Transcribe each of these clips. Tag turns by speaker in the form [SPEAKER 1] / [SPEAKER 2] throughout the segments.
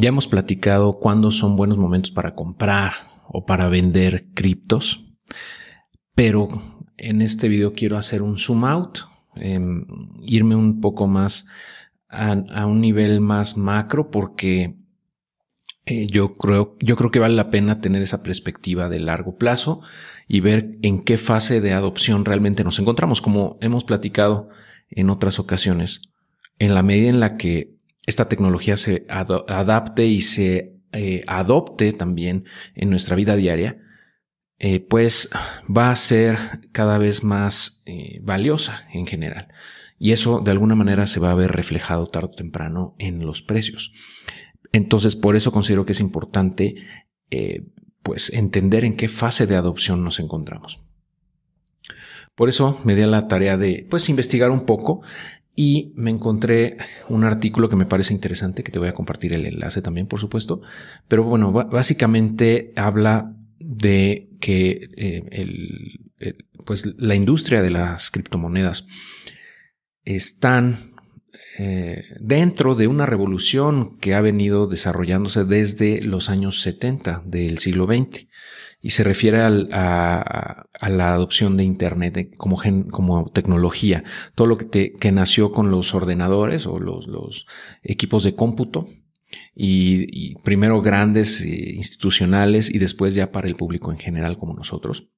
[SPEAKER 1] Ya hemos platicado cuándo son buenos momentos para comprar o para vender criptos, pero en este video quiero hacer un zoom out, em, irme un poco más a, un nivel más macro porque eh, yo creo, yo creo que vale la pena tener esa perspectiva de largo plazo y ver en qué fase de adopción realmente nos encontramos, como hemos platicado en otras ocasiones. En la medida en la que esta tecnología se adapte y se eh, adopte también en nuestra vida diaria, eh, pues va a ser cada vez más valiosa en general. Y eso de alguna manera se va a ver reflejado tarde o temprano en los precios. Entonces, por eso considero que es importante eh, pues entender en qué fase de adopción nos encontramos. Por eso me di a la tarea de pues investigar un poco y me encontré un artículo que me parece interesante, que te voy a compartir el enlace también, por supuesto. Pero bueno, básicamente habla de que eh, pues la industria de las criptomonedas están eh, dentro de una revolución que ha venido desarrollándose desde los años 70 del siglo XX y se refiere a, la adopción de Internet como, tecnología, todo lo que, que, nació con los ordenadores o los, equipos de cómputo y, primero grandes eh, institucionales y después ya para el público en general como nosotros.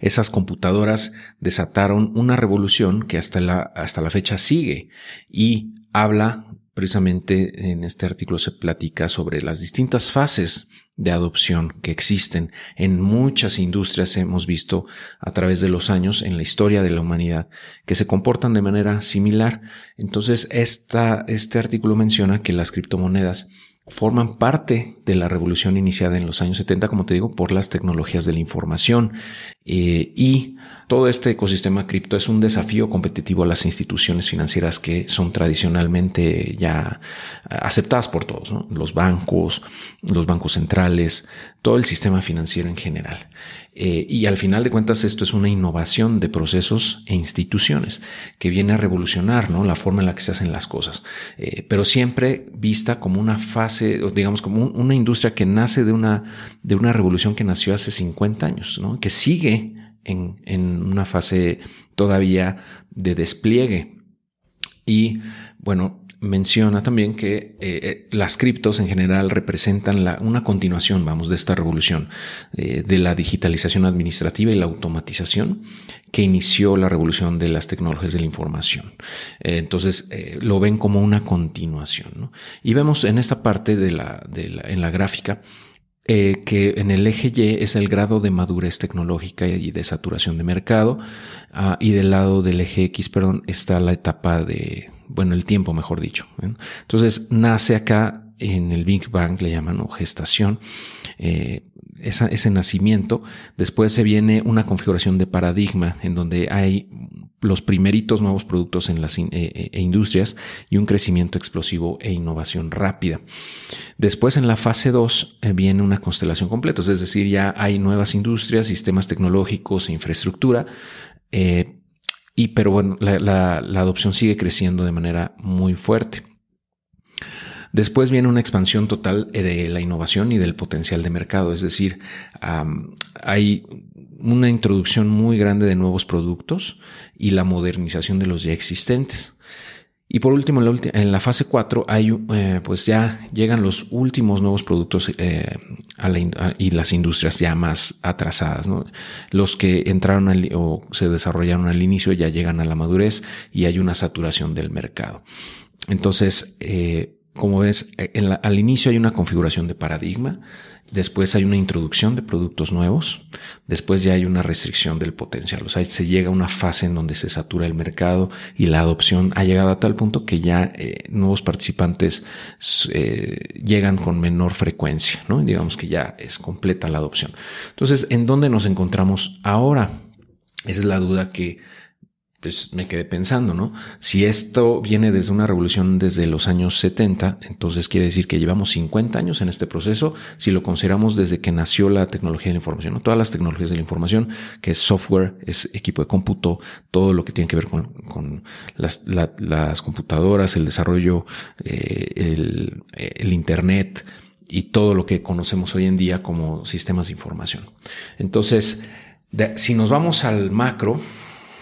[SPEAKER 1] Esas computadoras desataron una revolución que hasta la, hasta la fecha sigue y habla precisamente en este artículo se platica sobre las distintas fases de adopción que existen en muchas industrias hemos visto a través de los años en la historia de la humanidad que se comportan de manera similar. Entonces, esta, este artículo menciona que las criptomonedas forman parte de la revolución iniciada en los años 70, como te digo, por las tecnologías de la información. Eh, y todo este ecosistema cripto es un desafío competitivo a las instituciones financieras que son tradicionalmente ya aceptadas por todos, los bancos, los bancos centrales, todo el sistema financiero en general. Eh, y al final de cuentas esto es una innovación de procesos e instituciones que viene a revolucionar ¿no? la forma en la que se hacen las cosas, eh, pero siempre vista como una fase, digamos como una industria que nace de una, de una revolución que nació hace 50 años, que sigue en, una fase todavía de despliegue. Y bueno, menciona también que eh, eh, las criptos en general representan una continuación, vamos, de esta revolución eh, de la digitalización administrativa y la automatización que inició la revolución de las tecnologías de la información. entonces lo ven como una continuación. Y vemos en esta parte de de la en la gráfica que en el eje Y es el grado de madurez tecnológica y de saturación de mercado, ah, y del lado del eje X, perdón, está la etapa de, bueno, el tiempo, mejor dicho. Entonces, nace acá en el Big Bang, le llaman, gestación, eh, ese nacimiento. Después se viene una configuración de paradigma en donde hay los primeritos nuevos productos en las eh, eh, e industrias y un crecimiento explosivo e innovación rápida. Después en la fase 2 viene una constelación completa, es decir, ya hay nuevas industrias, sistemas tecnológicos e infraestructura, y pero bueno, la, adopción sigue creciendo de manera muy fuerte. Después viene una expansión total de la innovación y del potencial de mercado, es decir, hay una introducción muy grande de nuevos productos y la modernización de los ya existentes. Y por último, en la, fase 4 hay, eh, pues ya llegan los últimos nuevos productos eh, y las industrias ya más atrasadas. Los que entraron o se desarrollaron al inicio ya llegan a la madurez y hay una saturación del mercado. Entonces, eh, como ves, al inicio hay una configuración de paradigma Después hay una introducción de productos nuevos. Después ya hay una restricción del potencial. O sea, se llega a una fase en donde se satura el mercado y la adopción ha llegado a tal punto que ya eh, nuevos participantes eh, llegan con menor frecuencia, ¿no? Digamos que ya es completa la adopción. Entonces, ¿en dónde nos encontramos ahora? Esa es la duda que pues me quedé pensando, ¿no? Si esto viene desde una revolución desde los años 70, entonces quiere decir que llevamos 50 años en este proceso, si lo consideramos desde que nació la tecnología de la información, todas las tecnologías de la información, que es software, es equipo de cómputo, todo lo que tiene que ver con, las, computadoras, el desarrollo, eh, el Internet y todo lo que conocemos hoy en día como sistemas de información. Entonces, si nos vamos al macro,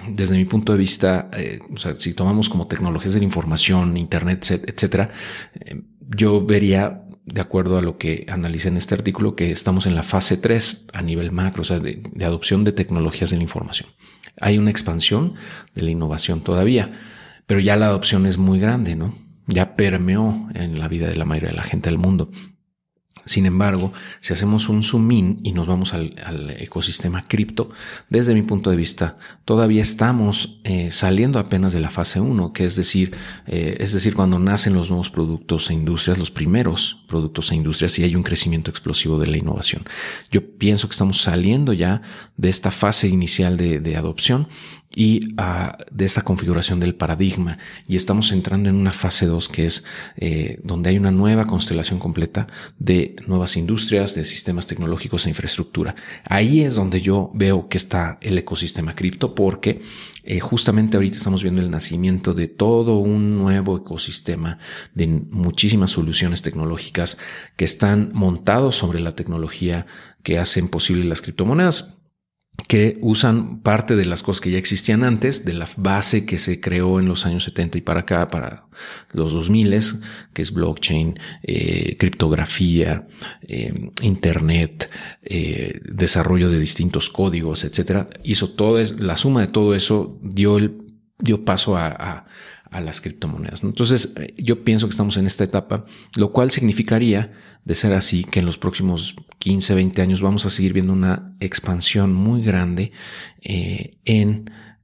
[SPEAKER 1] desde mi punto de vista, eh, o sea, si tomamos como tecnologías de la información, Internet, etcétera, eh, yo vería, de acuerdo a lo que analicé en este artículo, que estamos en la fase 3 a nivel macro, o sea, de, de adopción de tecnologías de la información. Hay una expansión de la innovación todavía, pero ya la adopción es muy grande, ¿no? Ya permeó en la vida de la mayoría de la gente del mundo. Sin embargo, si hacemos un zoom in y nos vamos al, ecosistema cripto, desde mi punto de vista, todavía estamos eh, saliendo apenas de la fase 1, que es decir, eh, es decir, cuando nacen los nuevos productos e industrias, los primeros productos e industrias, y hay un crecimiento explosivo de la innovación. Yo pienso que estamos saliendo ya de esta fase inicial de, de adopción y ah, de esta configuración del paradigma y estamos entrando en una fase 2 que es eh, donde hay una nueva constelación completa de nuevas industrias, de sistemas tecnológicos e infraestructura. Ahí es donde yo veo que está el ecosistema cripto porque eh, justamente ahorita estamos viendo el nacimiento de todo un nuevo ecosistema de muchísimas soluciones tecnológicas que están montados sobre la tecnología que hacen posible las criptomonedas que usan parte de las cosas que ya existían antes, de la base que se creó en los años 70 y para acá, para los 2000, que es blockchain, eh, criptografía, eh, internet, eh, desarrollo de distintos códigos, etcétera. Hizo todo, la suma de todo eso dio el, dio paso a, a las criptomonedas. Entonces, yo pienso que estamos en esta etapa, lo cual significaría de ser así, que en los próximos 15, 20 años vamos a seguir viendo una expansión muy grande eh,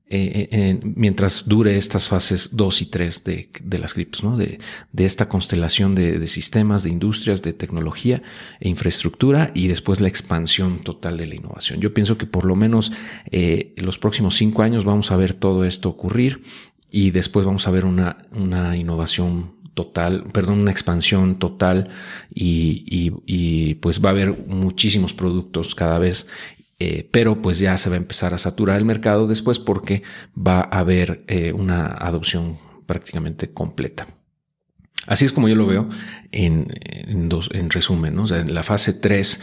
[SPEAKER 1] eh, en, mientras dure estas fases 2 y 3 de, las criptos, ¿no? de, esta constelación de, sistemas, de industrias, de tecnología e infraestructura y después la expansión total de la innovación. Yo pienso que por lo menos eh, en los próximos 5 años vamos a ver todo esto ocurrir y después vamos a ver una, una innovación total, perdón, una expansión total y, pues va a haber muchísimos productos cada vez, eh, pero pues ya se va a empezar a saturar el mercado después porque va a haber eh, una adopción prácticamente completa. Así es como yo lo veo en, dos, en resumen, ¿no? O sea, en la fase 3,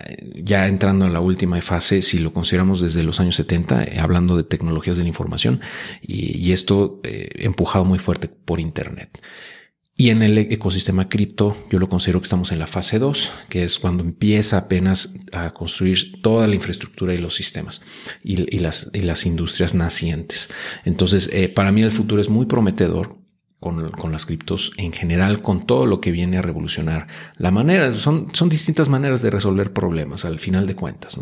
[SPEAKER 1] eh, ya entrando a la última fase, si lo consideramos desde los años 70, hablando de tecnologías de la información, y, y esto empujado muy fuerte por Internet. Y en el ecosistema cripto, yo lo considero que estamos en la fase 2, que es cuando empieza apenas a construir toda la infraestructura y los sistemas y, las, y las industrias nacientes. Entonces, eh, para mí el futuro es muy prometedor con, las criptos en general, con todo lo que viene a revolucionar la manera. Son, son distintas maneras de resolver problemas al final de cuentas.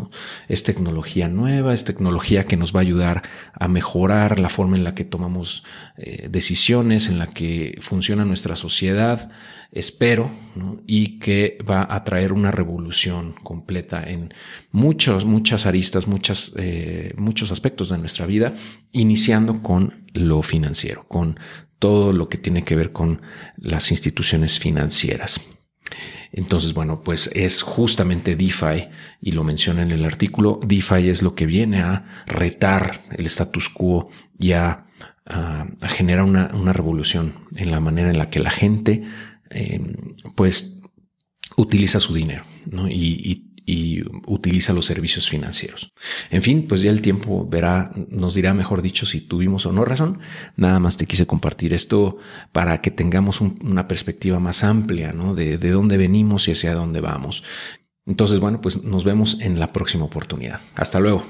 [SPEAKER 1] Es tecnología nueva, es tecnología que nos va a ayudar a mejorar la forma en la que tomamos eh, decisiones, en la que funciona nuestra sociedad, espero, y que va a traer una revolución completa en muchos, muchas aristas, muchas, eh, muchos aspectos de nuestra vida, iniciando con lo financiero, con todo lo que tiene que ver con las instituciones financieras. Entonces, bueno, pues es justamente DeFi, y lo menciona en el artículo, DeFi es lo que viene a retar el status quo y a, generar una, revolución en la manera en la que la gente, eh, pues, utiliza su dinero, ¿no? y utiliza los servicios financieros. En fin, pues ya el tiempo verá, nos dirá, mejor dicho, si tuvimos o no razón. Nada más te quise compartir esto para que tengamos una perspectiva más amplia, ¿no? De, de dónde venimos y hacia dónde vamos. Entonces, bueno, pues nos vemos en la próxima oportunidad. Hasta luego.